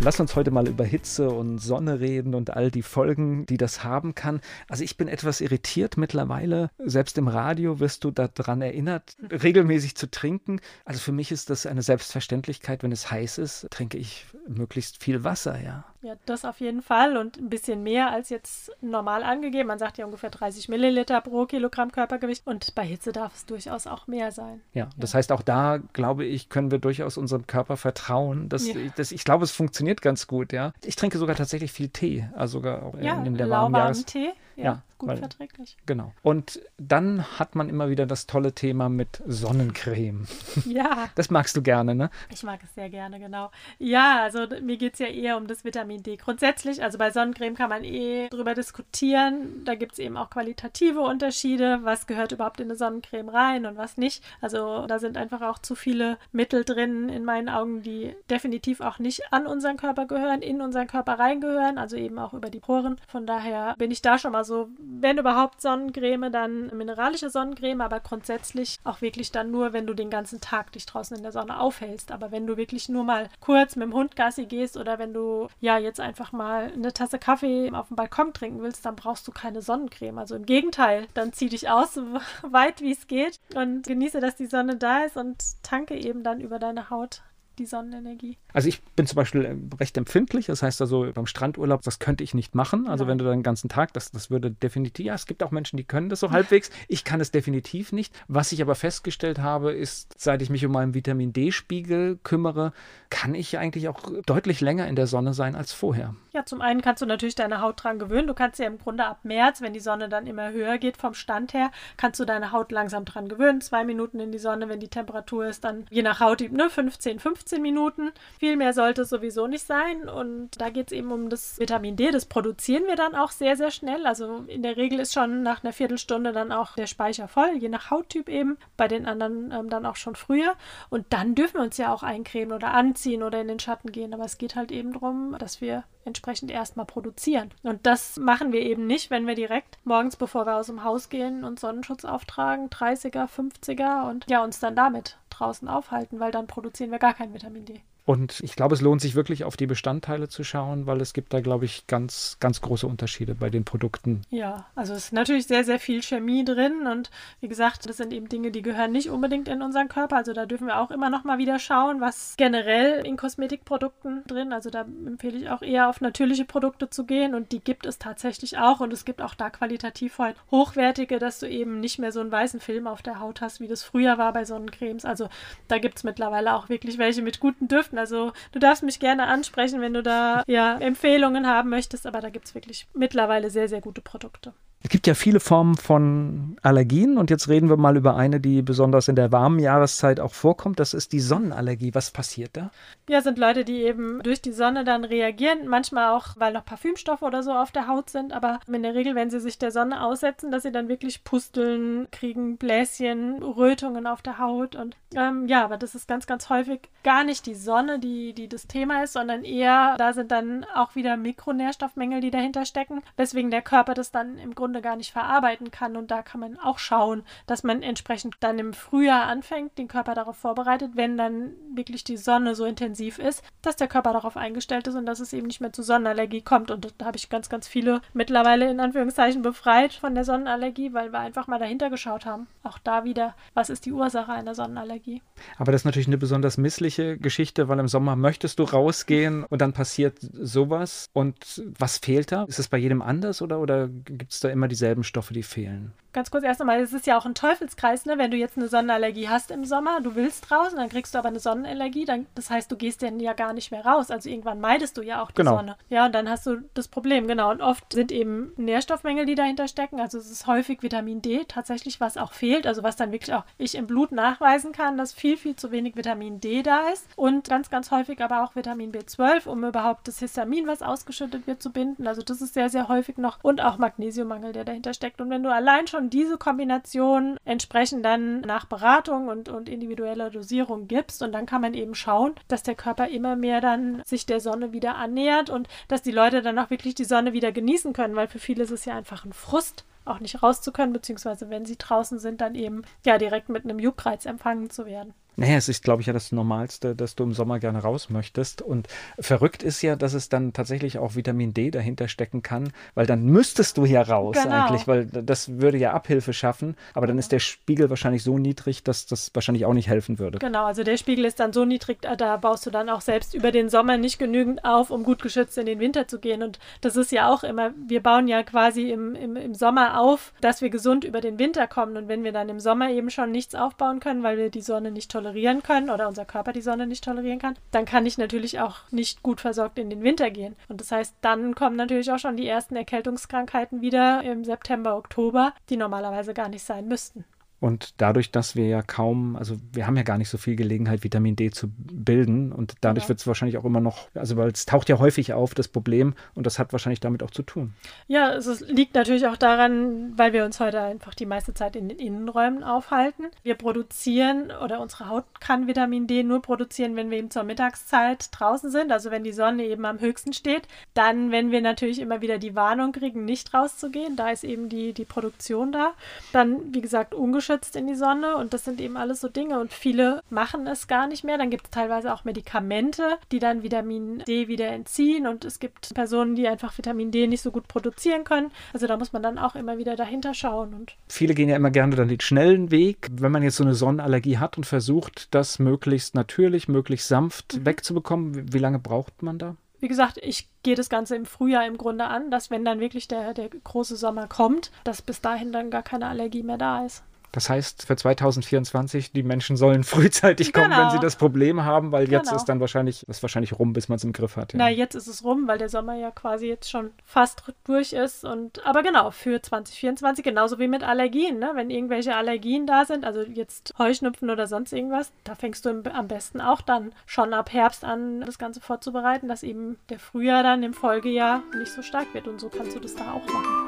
Lass uns heute mal über Hitze und Sonne reden und all die Folgen, die das haben kann. Also ich bin etwas irritiert mittlerweile. Selbst im Radio wirst du daran erinnert, regelmäßig zu trinken. Also für mich ist das eine Selbstverständlichkeit. Wenn es heiß ist, trinke ich möglichst viel Wasser, ja. Ja, das auf jeden Fall und ein bisschen mehr als jetzt normal angegeben. Man sagt ja ungefähr 30 Milliliter pro Kilogramm Körpergewicht und bei Hitze darf es durchaus auch mehr sein. Ja, das ja. heißt, auch da, glaube ich, können wir durchaus unserem Körper vertrauen. Dass, ja. das, ich glaube, es funktioniert ganz gut, ja. Ich trinke sogar tatsächlich viel Tee, also sogar auch ja, in, der warmen Jahres... Tee. Ja, ja gut weil, verträglich. Genau. Und dann hat man immer wieder das tolle Thema mit Sonnencreme. Ja. Das magst du gerne, ne? Ich mag es sehr gerne, genau. Ja, also mir geht es ja eher um das Vitamin D. Grundsätzlich, also bei Sonnencreme kann man eh drüber diskutieren. Da gibt es eben auch qualitative Unterschiede. Was gehört überhaupt in eine Sonnencreme rein und was nicht? Also da sind einfach auch zu viele Mittel drin, in meinen Augen, die definitiv auch nicht an unseren Körper gehören, in unseren Körper reingehören, also eben auch über die Poren. Von daher bin ich da schon mal so wenn überhaupt Sonnencreme, dann mineralische Sonnencreme, aber grundsätzlich auch wirklich dann nur, wenn du den ganzen Tag dich draußen in der Sonne aufhältst. Aber wenn du wirklich nur mal kurz mit dem Hund Gassi gehst oder wenn du ja jetzt einfach mal eine Tasse Kaffee auf dem Balkon trinken willst, dann brauchst du keine Sonnencreme. Also im Gegenteil, dann zieh dich aus, so weit wie es geht und genieße, dass die Sonne da ist und tanke eben dann über deine Haut die Sonnenenergie. Also ich bin zum Beispiel äh, recht empfindlich, das heißt also beim Strandurlaub, das könnte ich nicht machen. Also Nein. wenn du dann den ganzen Tag, das, das würde definitiv, ja, es gibt auch Menschen, die können das so halbwegs. Ich kann es definitiv nicht. Was ich aber festgestellt habe, ist, seit ich mich um meinen Vitamin D-Spiegel kümmere, kann ich eigentlich auch deutlich länger in der Sonne sein als vorher. Ja, zum einen kannst du natürlich deine Haut dran gewöhnen. Du kannst ja im Grunde ab März, wenn die Sonne dann immer höher geht vom Stand her, kannst du deine Haut langsam dran gewöhnen. Zwei Minuten in die Sonne, wenn die Temperatur ist, dann je nach Hauttyp, ne, 15, 15 Minuten. Viel mehr sollte es sowieso nicht sein. Und da geht es eben um das Vitamin D. Das produzieren wir dann auch sehr, sehr schnell. Also in der Regel ist schon nach einer Viertelstunde dann auch der Speicher voll, je nach Hauttyp eben. Bei den anderen ähm, dann auch schon früher. Und dann dürfen wir uns ja auch eincremen oder anziehen oder in den Schatten gehen. Aber es geht halt eben darum, dass wir entsprechend erstmal produzieren. Und das machen wir eben nicht, wenn wir direkt morgens, bevor wir aus dem Haus gehen, uns Sonnenschutz auftragen, 30er, 50er und ja, uns dann damit draußen aufhalten, weil dann produzieren wir gar kein Vitamin D. Und ich glaube, es lohnt sich wirklich auf die Bestandteile zu schauen, weil es gibt da, glaube ich, ganz, ganz große Unterschiede bei den Produkten. Ja, also es ist natürlich sehr, sehr viel Chemie drin und wie gesagt, das sind eben Dinge, die gehören nicht unbedingt in unseren Körper. Also da dürfen wir auch immer noch mal wieder schauen, was generell in Kosmetikprodukten drin. Also da empfehle ich auch eher auf natürliche Produkte zu gehen und die gibt es tatsächlich auch und es gibt auch da qualitativ hochwertige, dass du eben nicht mehr so einen weißen Film auf der Haut hast, wie das früher war bei Sonnencremes. Also da gibt es mittlerweile auch wirklich welche mit guten Düften also du darfst mich gerne ansprechen, wenn du da ja Empfehlungen haben möchtest, aber da gibt es wirklich mittlerweile sehr, sehr gute Produkte. Es gibt ja viele Formen von Allergien und jetzt reden wir mal über eine, die besonders in der warmen Jahreszeit auch vorkommt. Das ist die Sonnenallergie. Was passiert da? Ja, sind Leute, die eben durch die Sonne dann reagieren. Manchmal auch, weil noch Parfümstoffe oder so auf der Haut sind. Aber in der Regel, wenn sie sich der Sonne aussetzen, dass sie dann wirklich Pusteln kriegen, Bläschen, Rötungen auf der Haut. Und ähm, ja, aber das ist ganz, ganz häufig gar nicht die Sonne, die, die das Thema ist, sondern eher, da sind dann auch wieder Mikronährstoffmängel, die dahinter stecken, weswegen der Körper das dann im Grunde Grunde gar nicht verarbeiten kann. Und da kann man auch schauen, dass man entsprechend dann im Frühjahr anfängt, den Körper darauf vorbereitet, wenn dann wirklich die Sonne so intensiv ist, dass der Körper darauf eingestellt ist und dass es eben nicht mehr zu Sonnenallergie kommt. Und da habe ich ganz, ganz viele mittlerweile in Anführungszeichen befreit von der Sonnenallergie, weil wir einfach mal dahinter geschaut haben. Auch da wieder, was ist die Ursache einer Sonnenallergie? Aber das ist natürlich eine besonders missliche Geschichte, weil im Sommer möchtest du rausgehen und dann passiert sowas. Und was fehlt da? Ist es bei jedem anders oder, oder gibt es da immer immer dieselben Stoffe, die fehlen. Ganz kurz erst einmal, es ist ja auch ein Teufelskreis, ne? Wenn du jetzt eine Sonnenallergie hast im Sommer, du willst draußen, dann kriegst du aber eine Sonnenallergie, dann, das heißt, du gehst dann ja gar nicht mehr raus. Also irgendwann meidest du ja auch die genau. Sonne. Ja, und dann hast du das Problem, genau. Und oft sind eben Nährstoffmängel, die dahinter stecken. Also es ist häufig Vitamin D tatsächlich, was auch fehlt. Also was dann wirklich auch ich im Blut nachweisen kann, dass viel, viel zu wenig Vitamin D da ist. Und ganz, ganz häufig aber auch Vitamin B12, um überhaupt das Histamin, was ausgeschüttet wird, zu binden. Also das ist sehr, sehr häufig noch. Und auch Magnesiummangel, der dahinter steckt. Und wenn du allein schon schon diese Kombination entsprechend dann nach Beratung und, und individueller Dosierung gibst. Und dann kann man eben schauen, dass der Körper immer mehr dann sich der Sonne wieder annähert und dass die Leute dann auch wirklich die Sonne wieder genießen können, weil für viele ist es ja einfach ein Frust, auch nicht raus zu können, beziehungsweise wenn sie draußen sind, dann eben ja direkt mit einem Juckreiz empfangen zu werden. Naja, es ist, glaube ich, ja das Normalste, dass du im Sommer gerne raus möchtest. Und verrückt ist ja, dass es dann tatsächlich auch Vitamin D dahinter stecken kann, weil dann müsstest du ja raus genau. eigentlich, weil das würde ja Abhilfe schaffen. Aber dann ist der Spiegel wahrscheinlich so niedrig, dass das wahrscheinlich auch nicht helfen würde. Genau, also der Spiegel ist dann so niedrig, da baust du dann auch selbst über den Sommer nicht genügend auf, um gut geschützt in den Winter zu gehen. Und das ist ja auch immer, wir bauen ja quasi im, im, im Sommer auf, dass wir gesund über den Winter kommen. Und wenn wir dann im Sommer eben schon nichts aufbauen können, weil wir die Sonne nicht tolerieren, tolerieren können oder unser Körper die Sonne nicht tolerieren kann, dann kann ich natürlich auch nicht gut versorgt in den Winter gehen. Und das heißt, dann kommen natürlich auch schon die ersten Erkältungskrankheiten wieder im September, Oktober, die normalerweise gar nicht sein müssten. Und dadurch, dass wir ja kaum, also wir haben ja gar nicht so viel Gelegenheit, Vitamin D zu bilden. Und dadurch ja. wird es wahrscheinlich auch immer noch, also weil es taucht ja häufig auf, das Problem. Und das hat wahrscheinlich damit auch zu tun. Ja, es liegt natürlich auch daran, weil wir uns heute einfach die meiste Zeit in den Innenräumen aufhalten. Wir produzieren oder unsere Haut kann Vitamin D nur produzieren, wenn wir eben zur Mittagszeit draußen sind. Also wenn die Sonne eben am höchsten steht. Dann, wenn wir natürlich immer wieder die Warnung kriegen, nicht rauszugehen, da ist eben die, die Produktion da. Dann, wie gesagt, ungeschützt geschützt in die Sonne und das sind eben alles so Dinge und viele machen es gar nicht mehr. Dann gibt es teilweise auch Medikamente, die dann Vitamin D wieder entziehen und es gibt Personen, die einfach Vitamin D nicht so gut produzieren können. Also da muss man dann auch immer wieder dahinter schauen. Und viele gehen ja immer gerne dann den schnellen Weg, wenn man jetzt so eine Sonnenallergie hat und versucht, das möglichst natürlich, möglichst sanft mhm. wegzubekommen. Wie lange braucht man da? Wie gesagt, ich gehe das Ganze im Frühjahr im Grunde an, dass wenn dann wirklich der, der große Sommer kommt, dass bis dahin dann gar keine Allergie mehr da ist. Das heißt, für 2024, die Menschen sollen frühzeitig kommen, genau. wenn sie das Problem haben, weil jetzt genau. ist dann wahrscheinlich, ist wahrscheinlich rum, bis man es im Griff hat. Ja. Na, jetzt ist es rum, weil der Sommer ja quasi jetzt schon fast durch ist. Und aber genau, für 2024, genauso wie mit Allergien, ne? Wenn irgendwelche Allergien da sind, also jetzt Heuschnupfen oder sonst irgendwas, da fängst du im, am besten auch dann schon ab Herbst an, das Ganze vorzubereiten, dass eben der Frühjahr dann im Folgejahr nicht so stark wird. Und so kannst du das da auch machen.